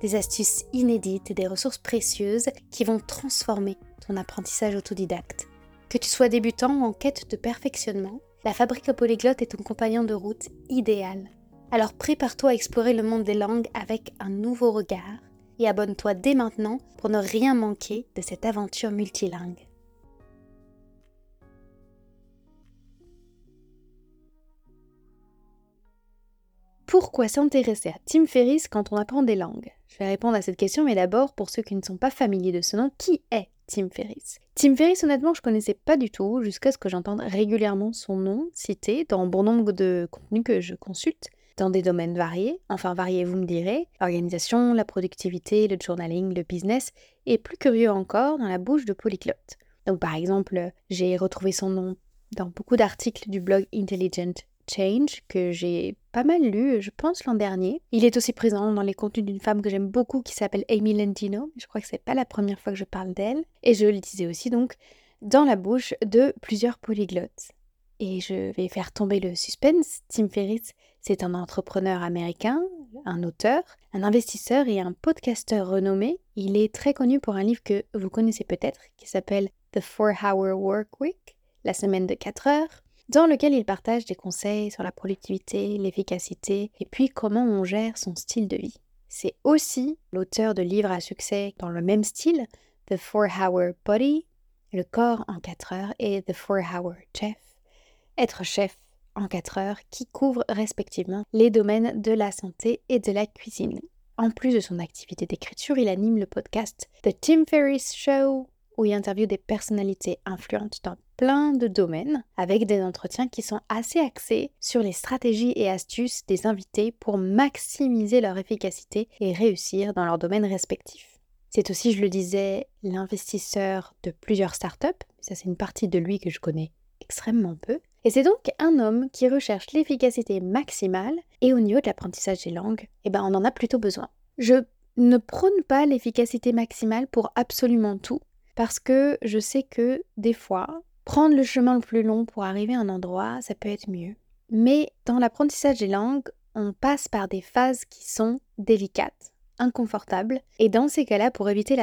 des astuces inédites et des ressources précieuses qui vont transformer ton apprentissage autodidacte. Que tu sois débutant ou en quête de perfectionnement, la fabrique polyglotte est ton compagnon de route idéal. Alors prépare-toi à explorer le monde des langues avec un nouveau regard et abonne-toi dès maintenant pour ne rien manquer de cette aventure multilingue. Pourquoi s'intéresser à Tim Ferriss quand on apprend des langues? Je vais répondre à cette question, mais d'abord, pour ceux qui ne sont pas familiers de ce nom, qui est Tim Ferriss? Tim Ferriss, honnêtement, je connaissais pas du tout, jusqu'à ce que j'entende régulièrement son nom cité dans bon nombre de contenus que je consulte, dans des domaines variés, enfin variés vous me direz, l'organisation, la productivité, le journaling, le business, et plus curieux encore, dans la bouche de polyglotte. Donc par exemple, j'ai retrouvé son nom dans beaucoup d'articles du blog Intelligent Change, que j'ai pas mal lu, je pense, l'an dernier. Il est aussi présent dans les contenus d'une femme que j'aime beaucoup qui s'appelle Amy Lentino. Je crois que c'est pas la première fois que je parle d'elle. Et je le disais aussi donc dans la bouche de plusieurs polyglottes. Et je vais faire tomber le suspense. Tim Ferriss, c'est un entrepreneur américain, un auteur, un investisseur et un podcasteur renommé. Il est très connu pour un livre que vous connaissez peut-être qui s'appelle The 4-Hour Work Week, la semaine de 4 heures dans lequel il partage des conseils sur la productivité, l'efficacité et puis comment on gère son style de vie. C'est aussi l'auteur de livres à succès dans le même style, The 4-Hour Body, Le corps en 4 heures et The 4-Hour Chef, Être chef en 4 heures, qui couvrent respectivement les domaines de la santé et de la cuisine. En plus de son activité d'écriture, il anime le podcast The Tim Ferriss Show, où il interviewe des personnalités influentes dans plein de domaines, avec des entretiens qui sont assez axés sur les stratégies et astuces des invités pour maximiser leur efficacité et réussir dans leur domaine respectif. C'est aussi, je le disais, l'investisseur de plusieurs startups, ça c'est une partie de lui que je connais extrêmement peu, et c'est donc un homme qui recherche l'efficacité maximale, et au niveau de l'apprentissage des langues, eh ben on en a plutôt besoin. Je ne prône pas l'efficacité maximale pour absolument tout, parce que je sais que des fois, prendre le chemin le plus long pour arriver à un endroit, ça peut être mieux. Mais dans l'apprentissage des langues, on passe par des phases qui sont délicates, inconfortables, et dans ces cas-là, pour éviter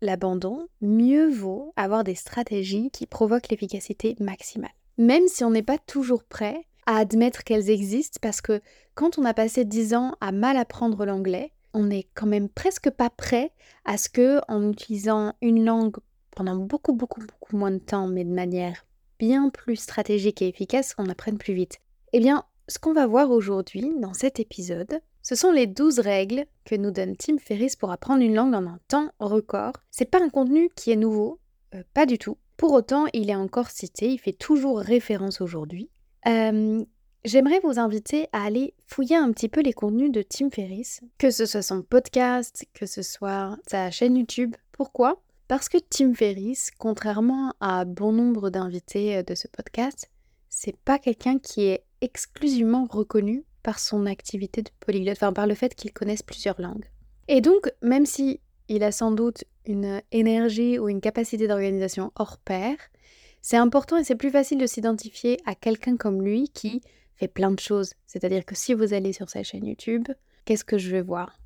l'abandon, mieux vaut avoir des stratégies qui provoquent l'efficacité maximale. Même si on n'est pas toujours prêt à admettre qu'elles existent, parce que quand on a passé 10 ans à mal apprendre l'anglais, on n'est quand même presque pas prêt à ce que, en utilisant une langue pendant beaucoup, beaucoup, beaucoup moins de temps, mais de manière bien plus stratégique et efficace, qu'on apprenne plus vite. Eh bien, ce qu'on va voir aujourd'hui dans cet épisode, ce sont les 12 règles que nous donne Tim Ferriss pour apprendre une langue en un temps record. C'est pas un contenu qui est nouveau, euh, pas du tout. Pour autant, il est encore cité, il fait toujours référence aujourd'hui. Euh, j'aimerais vous inviter à aller fouiller un petit peu les contenus de Tim Ferriss, que ce soit son podcast, que ce soit sa chaîne YouTube. Pourquoi? Parce que Tim Ferriss, contrairement à bon nombre d'invités euh, de ce podcast, c'est pas quelqu'un qui est exclusivement reconnu par son activité de polyglotte, enfin par le fait qu'il connaisse plusieurs langues. Et donc, même si il a sans doute une énergie ou une capacité d'organisation hors pair, c'est important et c'est plus facile de s'identifier à quelqu'un comme lui qui fait plein de choses. C'est-à-dire que si vous allez sur sa chaîne YouTube, qu'est-ce que je vais voir?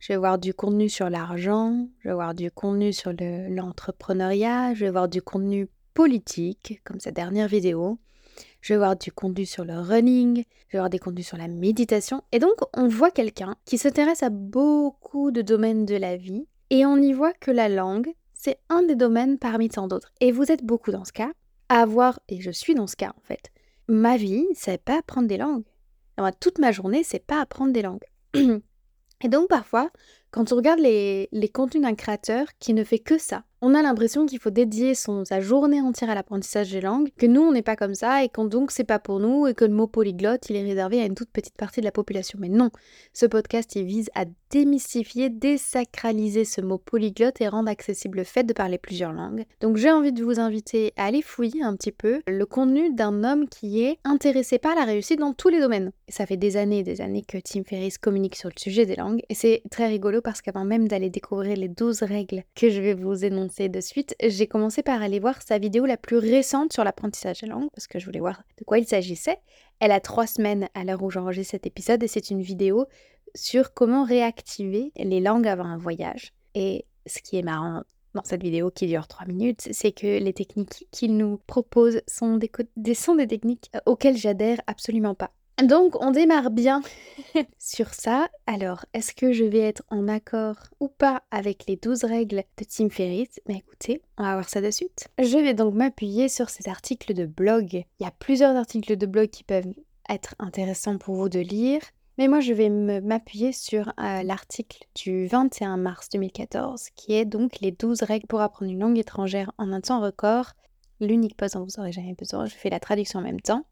Je vais voir du contenu sur l'argent, je vais voir du contenu sur l'entrepreneuriat, je vais voir du contenu politique, comme sa dernière vidéo. Je vais voir du contenu sur le running, je vais voir des contenus sur la méditation. Et donc, on voit quelqu'un qui s'intéresse à beaucoup de domaines de la vie et on y voit que la langue, c'est un des domaines parmi tant d'autres. Et vous êtes beaucoup dans ce cas à avoir, et je suis dans ce cas en fait, ma vie, c'est pas apprendre des langues. toute ma journée, c'est pas apprendre des langues. Et donc parfois, quand on regarde les, contenus d'un créateur qui ne fait que ça, On a l'impression qu'il faut dédier sa journée entière à l'apprentissage des langues, que nous on n'est pas comme ça et qu'on donc c'est pas pour nous et que le mot polyglotte il est réservé à une toute petite partie de la population. Mais non, ce podcast il vise à démystifier, désacraliser ce mot polyglotte et rendre accessible le fait de parler plusieurs langues. Donc j'ai envie de vous inviter à aller fouiller un petit peu le contenu d'un homme qui est intéressé par la réussite dans tous les domaines. ça fait des années et des années que Tim Ferriss communique sur le sujet des langues et c'est très rigolo parce qu'avant même d'aller découvrir les 12 règles que je vais vous énoncer de suite, j'ai commencé par aller voir sa vidéo la plus récente sur l'apprentissage des langues parce que je voulais voir de quoi il s'agissait. Elle a trois semaines à l'heure où j'enregistre cet épisode et c'est une vidéo sur comment réactiver les langues avant un voyage. Et ce qui est marrant dans cette vidéo qui dure 3 minutes, c'est que les techniques qu'il nous propose sont des, des, sont des techniques auxquelles j'adhère absolument pas. Donc on démarre bien sur ça. Alors, est-ce que je vais être en accord ou pas avec les 12 règles de Tim Ferriss? Mais écoutez, on va voir ça de suite. Je vais donc m'appuyer sur cet article de blog. Il y a plusieurs articles de blog qui peuvent être intéressants pour vous de lire. Mais moi, je vais m'appuyer sur euh, l'article du 21 mars 2014, qui est donc les 12 règles pour apprendre une langue étrangère en un temps record. L'unique pause dont vous n'aurez jamais besoin, je fais la traduction en même temps.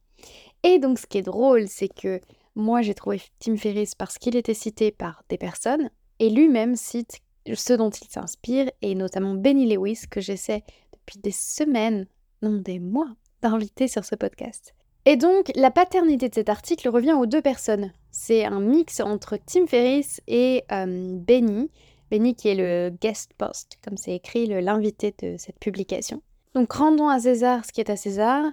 Et donc, ce qui est drôle, c'est que moi, j'ai trouvé Tim Ferriss parce qu'il était cité par des personnes, et lui-même cite ce dont il s'inspire, et notamment Benny Lewis, que j'essaie depuis des semaines, non des mois, d'inviter sur ce podcast. Et donc, la paternité de cet article revient aux deux personnes. C'est un mix entre Tim Ferriss et euh, Benny. Benny qui est le guest post, comme c'est écrit, l'invité de cette publication. Donc, rendons à César ce qui est à César.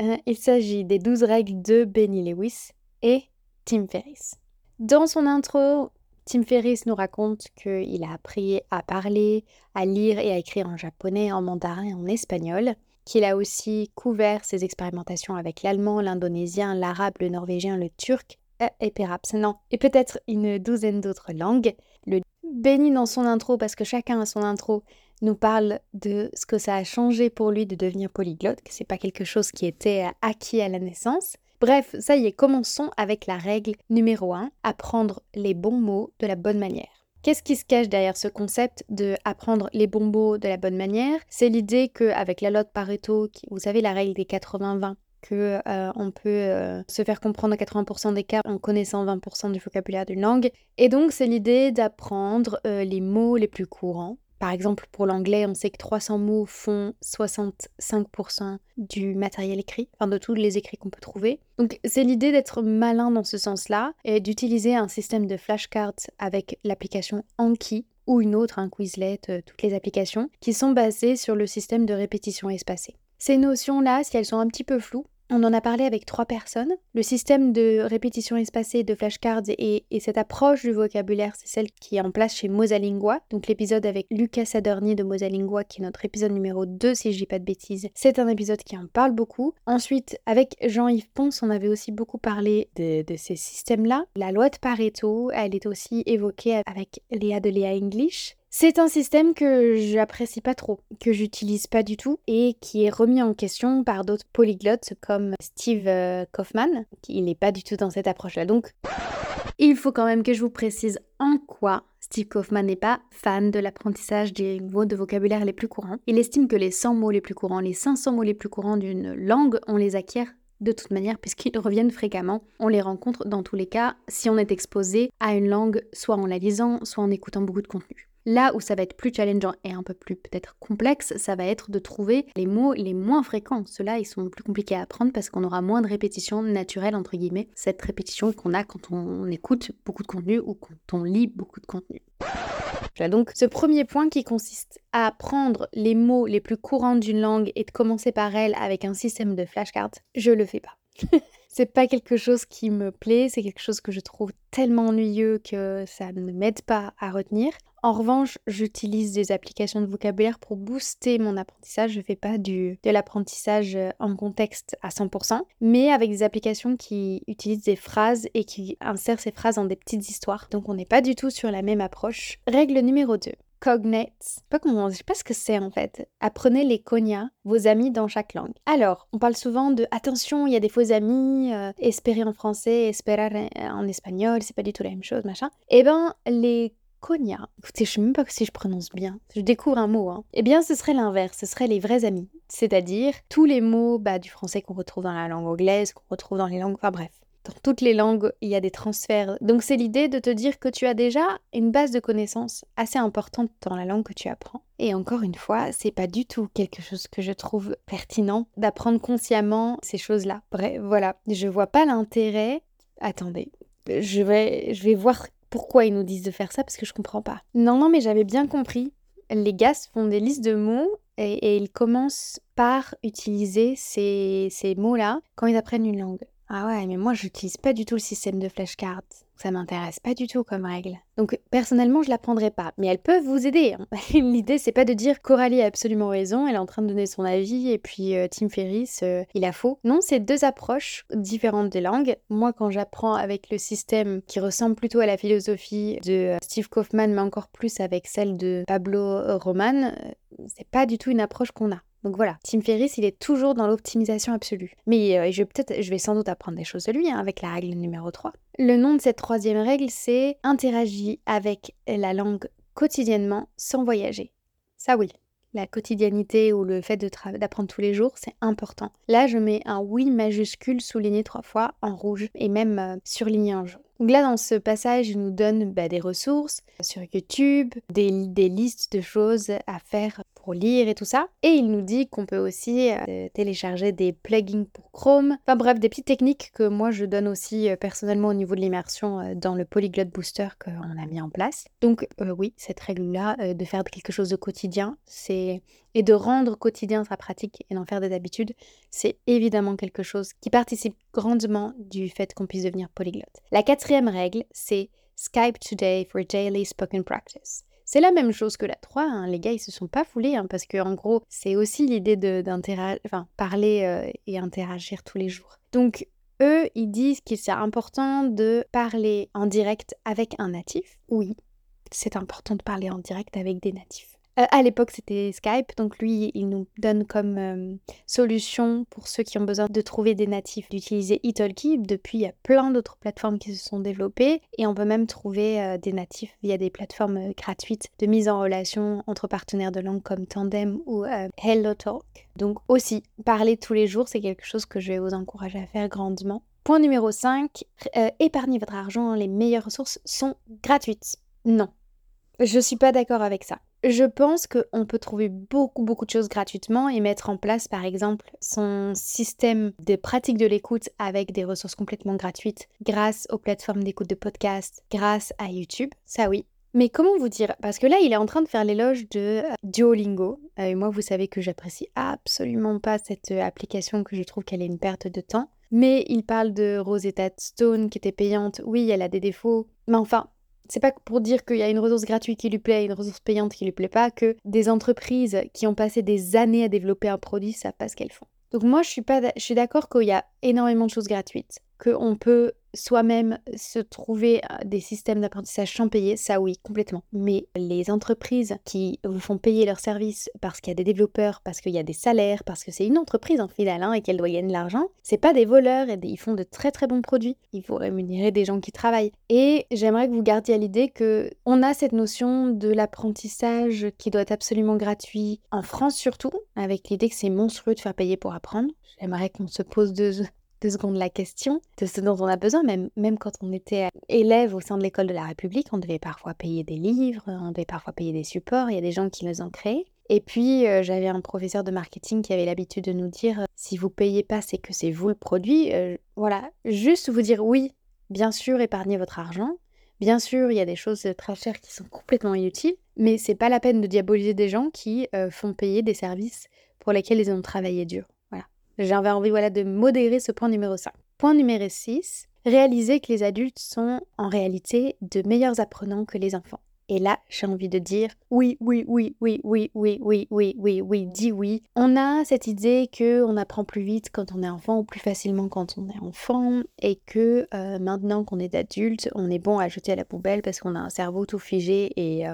Euh, il s'agit des douze règles de Benny Lewis et Tim Ferriss. Dans son intro, Tim Ferriss nous raconte qu'il a appris à parler, à lire et à écrire en japonais, en mandarin et en espagnol qu'il a aussi couvert ses expérimentations avec l'allemand, l'indonésien, l'arabe, le norvégien, le turc euh, et non, et peut-être une douzaine d'autres langues. Le dans son intro, parce que chacun a son intro, nous parle de ce que ça a changé pour lui de devenir polyglotte, que c'est pas quelque chose qui était acquis à la naissance. Bref, ça y est, commençons avec la règle numéro 1, apprendre les bons mots de la bonne manière. Qu'est-ce qui se cache derrière ce concept de apprendre les bons mots de la bonne manière? C'est l'idée qu'avec la loi de Pareto, vous savez la règle des 80-20, que euh, on peut euh, se faire comprendre à 80% des cas en connaissant 20% du vocabulaire d'une langue. Et donc c'est l'idée d'apprendre euh, les mots les plus courants par exemple, pour l'anglais, on sait que 300 mots font 65% du matériel écrit, enfin de tous les écrits qu'on peut trouver. Donc c'est l'idée d'être malin dans ce sens-là et d'utiliser un système de flashcards avec l'application Anki ou une autre, un Quizlet, euh, toutes les applications, qui sont basées sur le système de répétition espacée. Ces notions-là, si elles sont un petit peu floues, on en a parlé avec trois personnes. Le système de répétition espacée de flashcards et, cette approche du vocabulaire, c'est celle qui est en place chez Mosalingua. Donc l'épisode avec Lucas Adorni de Mosalingua, qui est notre épisode numéro 2, si je dis pas de bêtises. C'est un épisode qui en parle beaucoup. Ensuite, avec Jean-Yves Ponce, on avait aussi beaucoup parlé de, de ces systèmes-là. La loi de Pareto, elle est aussi évoquée avec Léa de Léa English. C'est un système que j'apprécie pas trop, que j'utilise pas du tout et qui est remis en question par d'autres polyglottes comme Steve euh, Kaufman, qui n'est pas du tout dans cette approche-là. Donc, il faut quand même que je vous précise en quoi Steve Kaufman n'est pas fan de l'apprentissage des mots de vocabulaire les plus courants. Il estime que les 100 mots les plus courants, les 500 mots les plus courants d'une langue, on les acquiert de toute manière puisqu'ils reviennent fréquemment. On les rencontre dans tous les cas si on est exposé à une langue, soit en la lisant, soit en écoutant beaucoup de contenu. Là où ça va être plus challengeant et un peu plus peut-être complexe, ça va être de trouver les mots les moins fréquents. Ceux-là, ils sont plus compliqués à apprendre parce qu'on aura moins de répétition naturelle, entre guillemets, cette répétition qu'on a quand on écoute beaucoup de contenu ou quand on lit beaucoup de contenu. Voilà donc ce premier point qui consiste à apprendre les mots les plus courants d'une langue et de commencer par elle avec un système de flashcards, je le fais pas. c'est pas quelque chose qui me plaît, c'est quelque chose que je trouve tellement ennuyeux que ça ne m'aide pas à retenir. En revanche, j'utilise des applications de vocabulaire pour booster mon apprentissage. Je ne fais pas du, de l'apprentissage euh, en contexte à 100%, mais avec des applications qui utilisent des phrases et qui insèrent ces phrases dans des petites histoires. Donc on n'est pas du tout sur la même approche. Règle numéro 2. Cognate. Je sais pas comment, je sais pas ce que c'est en fait. Apprenez les cognas, vos amis dans chaque langue. Alors, on parle souvent de attention, il y a des faux amis, euh, espérer en français, esperar en espagnol, c'est pas du tout la même chose, machin. Eh ben, les Konya. Écoutez, je sais même pas si je prononce bien. Je découvre un mot. Hein. Eh bien, ce serait l'inverse. Ce serait les vrais amis. C'est-à-dire tous les mots bah, du français qu'on retrouve dans la langue anglaise, qu'on retrouve dans les langues. Enfin bref. Dans toutes les langues, il y a des transferts. Donc c'est l'idée de te dire que tu as déjà une base de connaissances assez importante dans la langue que tu apprends. Et encore une fois, c'est pas du tout quelque chose que je trouve pertinent d'apprendre consciemment ces choses-là. Bref, voilà, je vois pas l'intérêt. Attendez, je vais, je vais voir pourquoi ils nous disent de faire ça parce que je comprends pas. Non, non, mais j'avais bien compris. Les gars font des listes de mots et, ils commencent par utiliser ces, ces mots-là quand ils apprennent une langue. Ah ouais, mais moi j'utilise pas du tout le système de flashcards. Ça m'intéresse pas du tout comme règle. Donc personnellement, je l'apprendrai pas, mais elles peuvent vous aider. Hein. L'idée, c'est pas de dire Coralie a absolument raison, elle est en train de donner son avis, et puis euh, Tim Ferriss, euh, il a faux. Non, c'est deux approches différentes des langues. Moi, quand j'apprends avec le système qui ressemble plutôt à la philosophie de euh, Steve Kaufman, mais encore plus avec celle de Pablo Roman, c'est pas du tout une approche qu'on a. Donc voilà, Tim Ferriss, il est toujours dans l'optimisation absolue. Mais euh, je, vais je vais sans doute apprendre des choses de lui hein, avec la règle numéro 3. Le nom de cette troisième règle, c'est interagir avec la langue quotidiennement sans voyager. Ça oui, la quotidiennité ou le fait d'apprendre tous les jours, c'est important. Là, je mets un oui majuscule souligné trois fois en rouge et même euh, surligné en jaune. Donc là, dans ce passage, il nous donne bah, des ressources sur YouTube, des, listes de choses à faire pour lire et tout ça. Et il nous dit qu'on peut aussi euh, télécharger des plugins pour Chrome. Enfin bref, des petites techniques que moi je donne aussi euh, personnellement au niveau de l'immersion euh, dans le Polyglot Booster qu'on a mis en place. Donc oui, cette règle-là de faire quelque chose de quotidien, c'est et de rendre quotidien sa pratique et d'en faire des habitudes, c'est évidemment quelque chose qui participe grandement du fait qu'on puisse devenir polyglotte. La quatrième règle, c'est Skype today for daily spoken practice. C'est la même chose que la 3, hein. les gars ils se sont pas foulés, hein, parce que en gros c'est aussi l'idée de enfin, parler euh, et interagir tous les jours. Donc eux ils disent qu'il c'est important de parler en direct avec un natif. Oui, c'est important de parler en direct avec des natifs. Euh, à l'époque, c'était Skype, donc lui, il nous donne comme euh, solution pour ceux qui ont besoin de trouver des natifs d'utiliser Italki. Depuis, il y a plein d'autres plateformes qui se sont développées et on peut même trouver euh, des natifs via des plateformes gratuites de mise en relation entre partenaires de langue comme Tandem ou HelloTalk. Donc aussi, parler tous les jours, c'est quelque chose que je vais vous encourager à faire grandement. Point numéro 5, épargnez votre argent, les meilleures ressources sont gratuites. Non, je suis pas d'accord avec ça. Je pense qu'on peut trouver beaucoup, beaucoup de choses gratuitement et mettre en place, par exemple, son système de pratique de l'écoute avec des ressources complètement gratuites grâce aux plateformes d'écoute de podcast, grâce à YouTube. Ça, oui. Mais comment vous dire? Parce que là, il est en train de faire l'éloge de euh, Duolingo. Euh, et moi, vous savez que j'apprécie absolument pas cette euh, application, que je trouve qu'elle est une perte de temps. Mais il parle de Rosetta Stone qui était payante. Oui, elle a des défauts. Mais enfin, c'est pas pour dire qu'il y a une ressource gratuite qui lui plaît et une ressource payante qui lui plaît pas que des entreprises qui ont passé des années à développer un produit savent pas ce qu'elles font. Donc moi je suis pas d'accord qu'il y a énormément de choses gratuites, qu'on peut soi-même se trouver euh, des systèmes d'apprentissage sans payer, ça oui, complètement. Mais les entreprises qui vous font payer leurs services parce qu'il y a des développeurs, parce qu'il y a des salaires, parce que c'est une entreprise en final hein, et qu'elle doit gagner de l'argent, c'est pas des voleurs et ils font de très très bons produits. Il faut rémunérer des gens qui travaillent. Et j'aimerais que vous gardiez à l'idée que on a cette notion de l'apprentissage qui doit être absolument gratuit en France surtout, avec l'idée que c'est monstrueux de faire payer pour apprendre. J'aimerais qu'on se pose deux, deux secondes la question de ce dont on a besoin. Même, même quand on était élève au sein de l'école de la République, on devait parfois payer des livres, on devait parfois payer des supports, il y a des gens qui les ont créés. Et puis, euh, j'avais un professeur de marketing qui avait l'habitude de nous dire, si vous payez pas, c'est que c'est vous le produit. Euh, voilà, juste vous dire oui, bien sûr, épargnez votre argent. Bien sûr, il y a des choses très chères qui sont complètement inutiles, mais c'est pas la peine de diaboliser des gens qui euh, font payer des services pour lesquels ils ont travaillé dur. J'avais envie voilà, de modérer ce point numéro 5. Point numéro 6, réaliser que les adultes sont en réalité de meilleurs apprenants que les enfants. Et là, j'ai envie de dire oui, oui, oui, oui, oui, oui, oui, oui, oui, oui, dis oui. On a cette idée que on apprend plus vite quand on est enfant ou plus facilement quand on est enfant et que maintenant qu'on est adulte, on est bon à jeter à la poubelle parce qu'on a un cerveau tout figé et,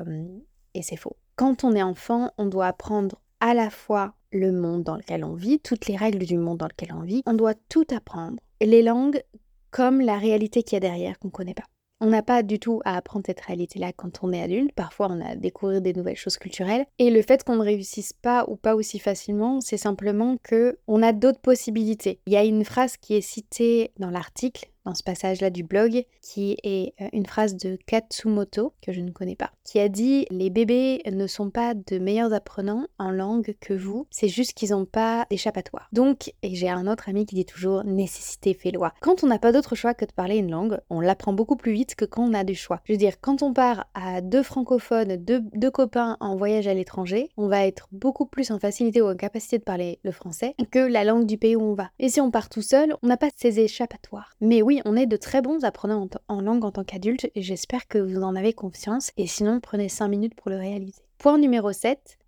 et c'est faux. Quand on est enfant, on doit apprendre à la fois le monde dans lequel on vit, toutes les règles du monde dans lequel on vit. On doit tout apprendre. Les langues comme la réalité qu'il y a derrière qu'on ne connaît pas. On n'a pas du tout à apprendre cette réalité-là quand on est adulte. Parfois, on a à découvrir des nouvelles choses culturelles. Et le fait qu'on ne réussisse pas ou pas aussi facilement, c'est simplement que on a d'autres possibilités. Il y a une phrase qui est citée dans l'article dans ce passage-là du blog, qui est euh, une phrase de Katsumoto, que je ne connais pas, qui a dit Les bébés ne sont pas de meilleurs apprenants en langue que vous, c'est juste qu'ils n'ont pas d'échappatoire. Donc, et j'ai un autre ami qui dit toujours Nécessité fait loi. Quand on n'a pas d'autre choix que de parler une langue, on l'apprend beaucoup plus vite que quand on a du choix. Je veux dire, quand on part à deux francophones, deux, deux copains en voyage à l'étranger, on va être beaucoup plus en facilité ou en capacité de parler le français que la langue du pays où on va. Et si on part tout seul, on n'a pas ces échappatoires. Mais oui, on est de très bons apprenants en, langue en tant qu'adulte et j'espère que vous en avez confiance. Et sinon, prenez 5 minutes pour le réaliser. Point numéro 7,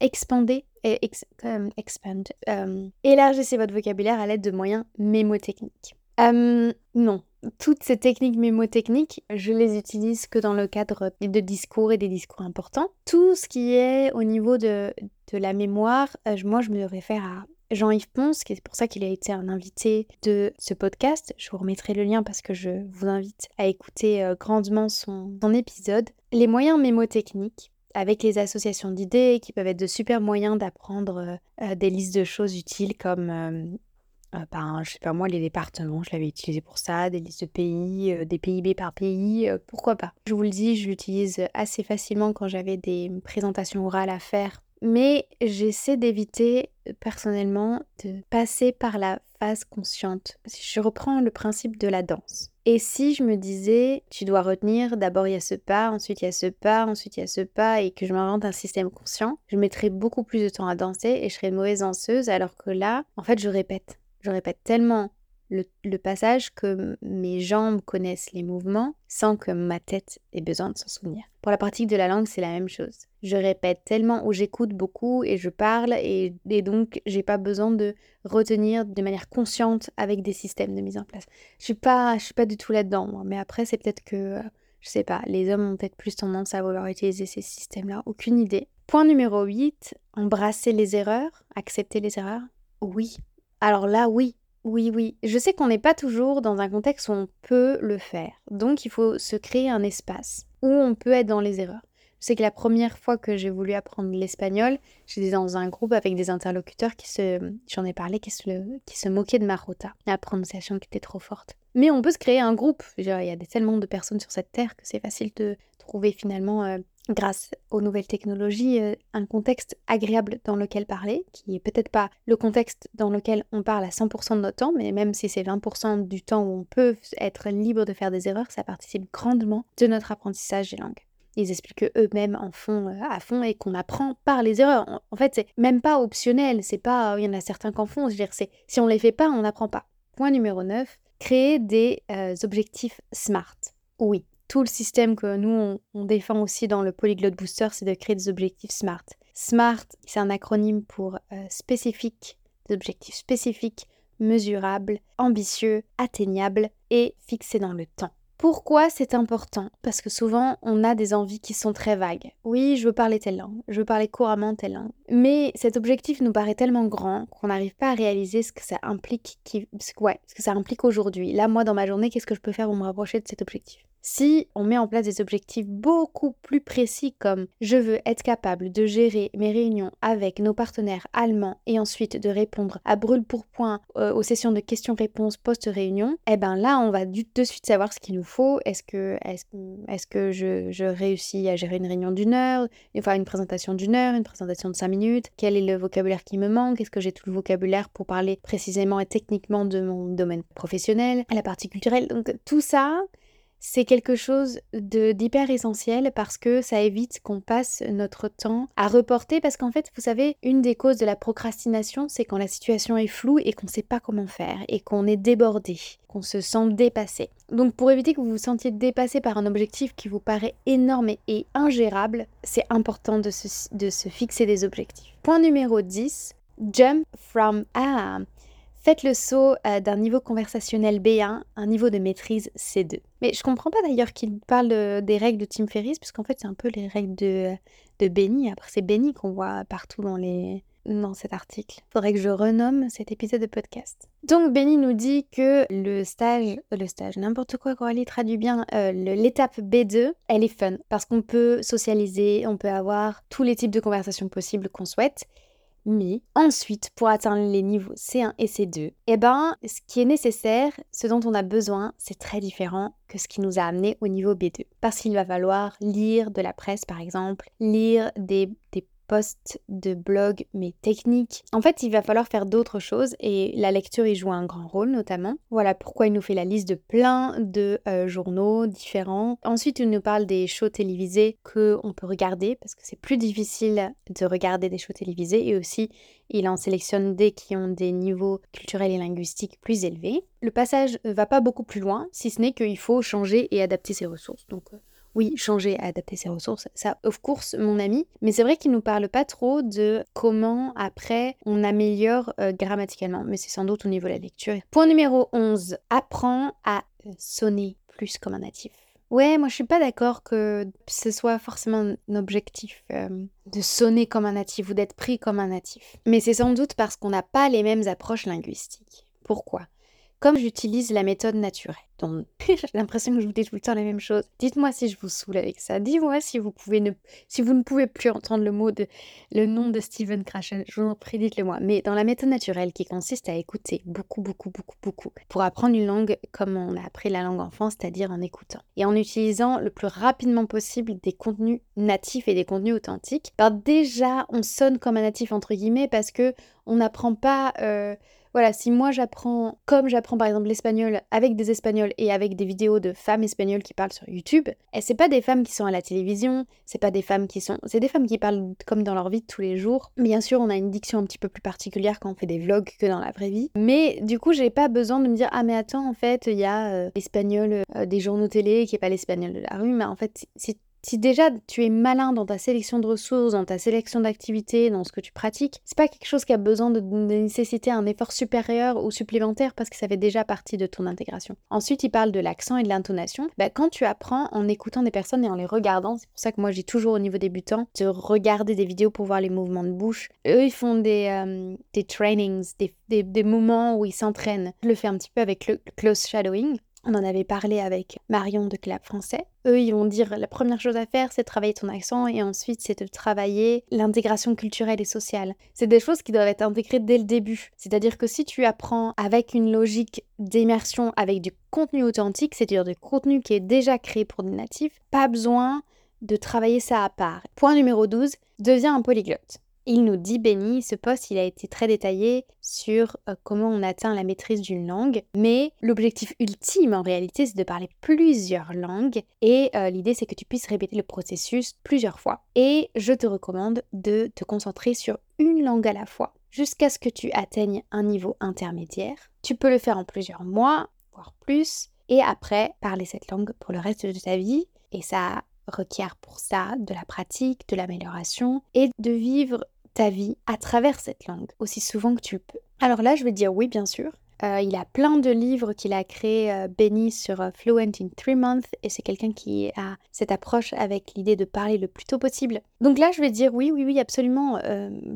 expandez et euh, expand. Euh, élargissez votre vocabulaire à l'aide de moyens mémotechniques. Euh, non, toutes ces techniques mémotechniques, je les utilise que dans le cadre de discours et des discours importants. Tout ce qui est au niveau de, de la mémoire, moi je me réfère à Jean-Yves Ponce, qui est pour ça qu'il a été un invité de ce podcast. Je vous remettrai le lien parce que je vous invite à écouter euh, grandement son, épisode. Les moyens mémotechniques, avec les associations d'idées, qui peuvent être de super moyens d'apprendre euh, euh, des listes de choses utiles comme, euh, ben, je sais pas moi, les départements, je l'avais utilisé pour ça, des listes de pays, des PIB par pays, pourquoi pas. Je vous le dis, je l'utilise assez facilement quand j'avais des présentations orales à faire mais j'essaie d'éviter euh, personnellement de passer par la phase consciente. Je reprends le principe de la danse. Et si je me disais, tu dois retenir, d'abord il y a ce pas, ensuite il y a ce pas, ensuite il y a ce pas, et que je m'invente un système conscient, je mettrais beaucoup plus de temps à danser et je serais une mauvaise danseuse, alors que là, en fait, je répète. Je répète tellement le, passage que mes jambes connaissent les mouvements sans que ma tête ait besoin de s'en souvenir. Pour la pratique de la langue, c'est la même chose. Je répète tellement ou j'écoute beaucoup et je parle et, et donc j'ai pas besoin de retenir de manière consciente avec des systèmes de mise en place. Je suis pas, je suis pas du tout là-dedans, mais après c'est peut-être que, euh, je sais pas, les hommes ont peut-être plus tendance à vouloir utiliser ces systèmes-là. Aucune idée. Point numéro 8, embrasser les erreurs, accepter les erreurs. Oui. Alors là, oui, oui, oui. Je sais qu'on n'est pas toujours dans un contexte où on peut le faire. Donc il faut se créer un espace où on peut être dans les erreurs. Je sais que la première fois que j'ai voulu apprendre l'espagnol, j'étais dans un groupe avec des interlocuteurs qui se, j'en ai parlé, qui se, moquaient de ma rota, la prononciation qui était trop forte. Mais on peut se créer un groupe. il y a tellement de personnes sur cette terre que c'est facile de trouver finalement euh, grâce aux nouvelles technologies, euh, un contexte agréable dans lequel parler, qui est peut-être pas le contexte dans lequel on parle à 100% de notre temps, mais même si c'est 20% du temps où on peut être libre de faire des erreurs, ça participe grandement de notre apprentissage des langues. Ils expliquent qu'eux-mêmes en font euh, à fond et qu'on apprend par les erreurs. En fait, c'est même pas optionnel, c'est pas, il y en a certains qui en font, si on les fait pas, on n'apprend pas. Point numéro 9, créer des euh, objectifs SMART. Oui, tout le système que nous, on, défend aussi dans le Polyglot Booster, c'est de créer des objectifs SMART. SMART, c'est un acronyme pour euh, spécifique, des objectifs spécifiques, mesurables, ambitieux, atteignables et fixés dans le temps. Pourquoi c'est important? Parce que souvent, on a des envies qui sont très vagues. Oui, je veux parler telle langue, je veux parler couramment telle langue. Mais cet objectif nous paraît tellement grand qu'on n'arrive pas à réaliser ce que ça implique, qui... ouais, ce que ça implique aujourd'hui. Là, moi, dans ma journée, qu'est-ce que je peux faire pour me rapprocher de cet objectif? Si on met en place des objectifs beaucoup plus précis comme je veux être capable de gérer mes réunions avec nos partenaires allemands et ensuite de répondre à brûle pour point euh, aux sessions de questions-réponses post-réunion, eh ben là on va de suite savoir ce qu'il nous faut. Est-ce que, est que je, réussis à gérer une réunion d'une heure, enfin une présentation d'une heure, une présentation de cinq minutes? Quel est le vocabulaire qui me manque? Est-ce que j'ai tout le vocabulaire pour parler précisément et techniquement de mon domaine professionnel, la partie culturelle? Donc tout ça, c'est quelque chose d'hyper essentiel parce que ça évite qu'on passe notre temps à reporter parce qu'en fait, vous savez, une des causes de la procrastination, c'est quand la situation est floue et qu'on ne sait pas comment faire et qu'on est débordé, qu'on se sent dépassé. Donc pour éviter que vous vous sentiez dépassé par un objectif qui vous paraît énorme et ingérable, c'est important de se, de se fixer des objectifs. Point numéro 10, jump from ah, Faites le saut euh, d'un niveau conversationnel B1 à un niveau de maîtrise C2. Mais je comprends pas d'ailleurs qu'il parle des règles de Tim Ferriss, puisqu'en fait c'est un peu les règles de, de Benny. Après c'est Benny qu'on voit partout dans les, dans cet article. Faudrait que je renomme cet épisode de podcast. Donc Benny nous dit que le stage, euh, le stage, n'importe quoi, Coralie traduit bien, euh, l'étape B2, elle est fun parce qu'on peut socialiser, on peut avoir tous les types de conversations possibles qu'on souhaite. Mais ensuite, pour atteindre les niveaux C1 et C2, eh ben, ce qui est nécessaire, ce dont on a besoin, c'est très différent que ce qui nous a amené au niveau B2. Parce qu'il va falloir lire de la presse, par exemple, lire des, des posts de blog mais techniques. En fait, il va falloir faire d'autres choses et la lecture y joue un grand rôle notamment. Voilà pourquoi il nous fait la liste de plein de euh, journaux différents. Ensuite, il nous parle des shows télévisés que on peut regarder parce que c'est plus difficile de regarder des shows télévisés et aussi il en sélectionne des qui ont des niveaux culturels et linguistiques plus élevés. Le passage va pas beaucoup plus loin, si ce n'est qu'il faut changer et adapter ses ressources. Donc euh, oui, changer, adapter ses ressources, ça, of course, mon ami. Mais c'est vrai qu'il nous parle pas trop de comment, après, on améliore euh, grammaticalement. Mais c'est sans doute au niveau de la lecture. Point numéro 11. Apprends à sonner plus comme un natif. Ouais, moi je suis pas d'accord que ce soit forcément un objectif euh, de sonner comme un natif ou d'être pris comme un natif. Mais c'est sans doute parce qu'on n'a pas les mêmes approches linguistiques. Pourquoi? Comme j'utilise la méthode naturelle. Donc, j'ai l'impression que je vous dis tout le temps la même chose. Dites-moi si je vous saoule avec ça. Dites-moi si vous ne, si vous ne pouvez plus entendre le mot de, le nom de Steven Krashen. Je vous en prie, dites-le moi. Mais dans la méthode naturelle qui consiste à écouter beaucoup, beaucoup, beaucoup, beaucoup pour apprendre une langue comme on a appris la langue enfant, c'est-à-dire en écoutant et en utilisant le plus rapidement possible des contenus natifs et des contenus authentiques. Déjà, on sonne comme un natif entre guillemets parce que on n'apprend pas. Euh, voilà, si moi j'apprends, comme j'apprends par exemple l'espagnol avec des espagnols et avec des vidéos de femmes espagnoles qui parlent sur YouTube, et c'est pas des femmes qui sont à la télévision, c'est pas des femmes qui sont. C'est des femmes qui parlent comme dans leur vie de tous les jours. Bien sûr, on a une diction un petit peu plus particulière quand on fait des vlogs que dans la vraie vie. Mais du coup, j'ai pas besoin de me dire, ah mais attends, en fait, il y a euh, l'espagnol euh, des journaux télé qui est pas l'espagnol de la rue, mais en fait, c'est si déjà tu es malin dans ta sélection de ressources, dans ta sélection d'activités, dans ce que tu pratiques, c'est pas quelque chose qui a besoin de, nécessiter un effort supérieur ou supplémentaire parce que ça fait déjà partie de ton intégration. Ensuite, il parle de l'accent et de l'intonation. Bah, quand tu apprends en écoutant des personnes et en les regardant, c'est pour ça que moi j'ai toujours au niveau débutant de regarder des vidéos pour voir les mouvements de bouche. Eux, ils font des, euh, des trainings, des, des, moments où ils s'entraînent. Je le fais un petit peu avec le close shadowing. On en avait parlé avec Marion de Clap Français. Eux, ils vont dire la première chose à faire, c'est de travailler ton accent et ensuite, c'est de travailler l'intégration culturelle et sociale. C'est des choses qui doivent être intégrées dès le début. C'est-à-dire que si tu apprends avec une logique d'immersion, avec du contenu authentique, c'est-à-dire du contenu qui est déjà créé pour des natifs, pas besoin de travailler ça à part. Point numéro 12, deviens un polyglotte. Il nous dit, Benny, ce poste, il a été très détaillé sur euh, comment on atteint la maîtrise d'une langue, mais l'objectif ultime en réalité, c'est de parler plusieurs langues, et euh, l'idée, c'est que tu puisses répéter le processus plusieurs fois. Et je te recommande de te concentrer sur une langue à la fois, jusqu'à ce que tu atteignes un niveau intermédiaire. Tu peux le faire en plusieurs mois, voire plus, et après, parler cette langue pour le reste de ta vie. Et ça requiert pour ça de la pratique, de l'amélioration et de vivre ta vie à travers cette langue aussi souvent que tu peux. Alors là, je vais dire oui, bien sûr. Euh, il a plein de livres qu'il a créés, euh, Benny, sur euh, Fluent in Three Months, et c'est quelqu'un qui a cette approche avec l'idée de parler le plus tôt possible. Donc là, je vais dire oui, oui, oui, absolument.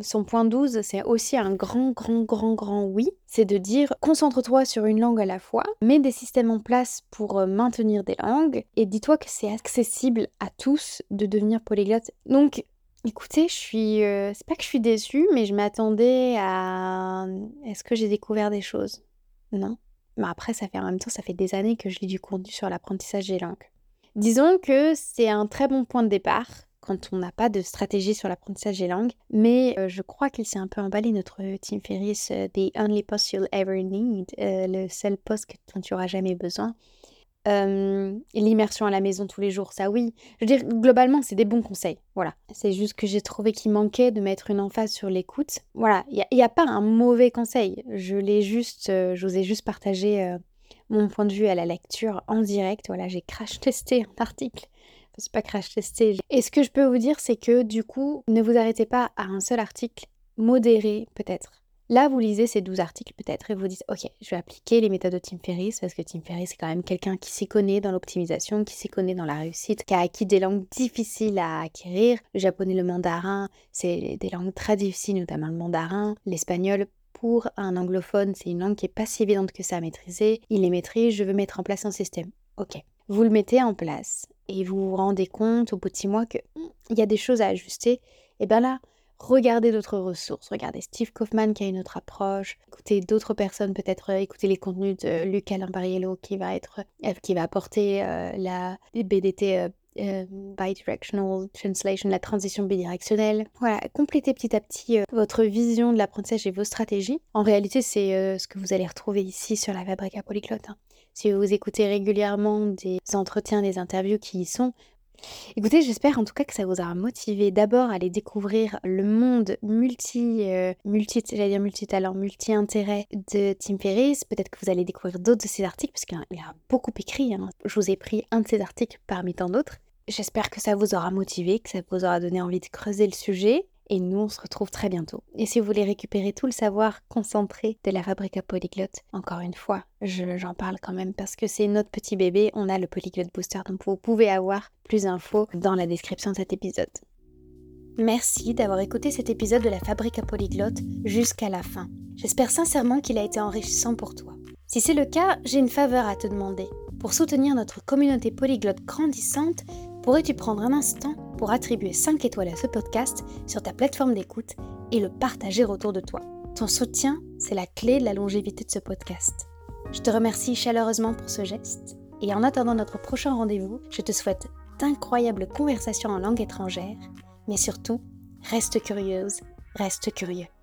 son point 12, c'est aussi un grand, grand, grand, grand oui. C'est de dire concentre-toi sur une langue à la fois, mets des systèmes en place pour maintenir des langues, et dis-toi que c'est accessible à tous de devenir polyglotte. Donc, Écoutez, je suis. c'est pas que je suis déçue, mais je m'attendais à. Est-ce que j'ai découvert des choses? Non. Mais après, ça fait en même temps, ça fait des années que je lis du contenu sur l'apprentissage des langues. Disons que c'est un très bon point de départ quand on n'a pas de stratégie sur l'apprentissage des langues, mais euh, je crois qu'il s'est un peu emballé notre Tim Ferriss, euh, The Only Post You'll Ever Need, euh, le seul poste dont tu auras jamais besoin l'immersion à la maison tous les jours, ça oui. Je veux dire, globalement, c'est des bons conseils. Voilà. C'est juste que j'ai trouvé qu'il manquait de mettre une emphase sur l'écoute. Voilà, il n'y a, pas un mauvais conseil. Je l'ai juste, euh, je vous ai juste partagé euh, mon point de vue à la lecture en direct. Voilà, j'ai crash testé un article. c'est pas crash testé. Et ce que je peux vous dire, c'est que du coup, ne vous arrêtez pas à un seul article. Modérez peut-être Là, vous lisez ces 12 articles peut-être et vous dites, OK, je vais appliquer les méthodes de Tim Ferriss parce que Tim Ferriss est quand même quelqu'un qui s'y connaît dans l'optimisation, qui s'y connaît dans la réussite, qui a acquis des langues difficiles à acquérir. Le japonais, le mandarin, c'est des langues très difficiles, notamment le mandarin. L'espagnol, pour un anglophone, c'est une langue qui est pas si évidente que ça à maîtriser. Il les maîtrise, je veux mettre en place un système. Ok. Vous le mettez en place et vous vous rendez compte au bout de six mois qu'il hmm, y a des choses à ajuster. Et bien là, regardez d'autres ressources. Regardez Steve Kaufman qui a une autre approche. Écoutez d'autres personnes, peut-être euh, écoutez les contenus de Luca Lampariello qui va être, euh, qui va apporter euh, la BDT bidirectional translation, la transition bidirectionnelle. Voilà, complétez petit à petit votre vision de l'apprentissage et vos stratégies. En réalité, c'est ce que vous allez retrouver ici sur la Fabrica Polyglotte. Hein. Si vous écoutez régulièrement des entretiens, des interviews qui y sont, Écoutez, j'espère en tout cas que ça vous aura motivé d'abord à aller découvrir le monde multi, euh, multi, j'allais dire multitalent, multi-intérêt de Tim Ferriss. Peut-être que vous allez découvrir d'autres de ses articles, parce qu'il a beaucoup écrit. Hein. Je vous ai pris un de ses articles parmi tant d'autres. J'espère que ça vous aura motivé, que ça vous aura donné envie de creuser le sujet. Et nous, on se retrouve très bientôt. Et si vous voulez récupérer tout le savoir concentré de la fabrique à polyglotte, encore une fois, j'en parle quand même parce que c'est notre petit bébé, on a le Polyglot Booster, donc vous pouvez avoir plus d'infos dans la description de cet épisode. Merci d'avoir écouté cet épisode de la fabrique à polyglotte jusqu'à la fin. J'espère sincèrement qu'il a été enrichissant pour toi. Si c'est le cas, j'ai une faveur à te demander. Pour soutenir notre communauté polyglotte grandissante, pourrais-tu prendre un instant pour attribuer 5 étoiles à ce podcast sur ta plateforme d'écoute et le partager autour de toi? Ton soutien, c'est la clé de la longévité de ce podcast. Je te remercie chaleureusement pour ce geste et en attendant notre prochain rendez-vous, je te souhaite d'incroyables conversations en langue étrangère, mais surtout, reste curieuse, reste curieux.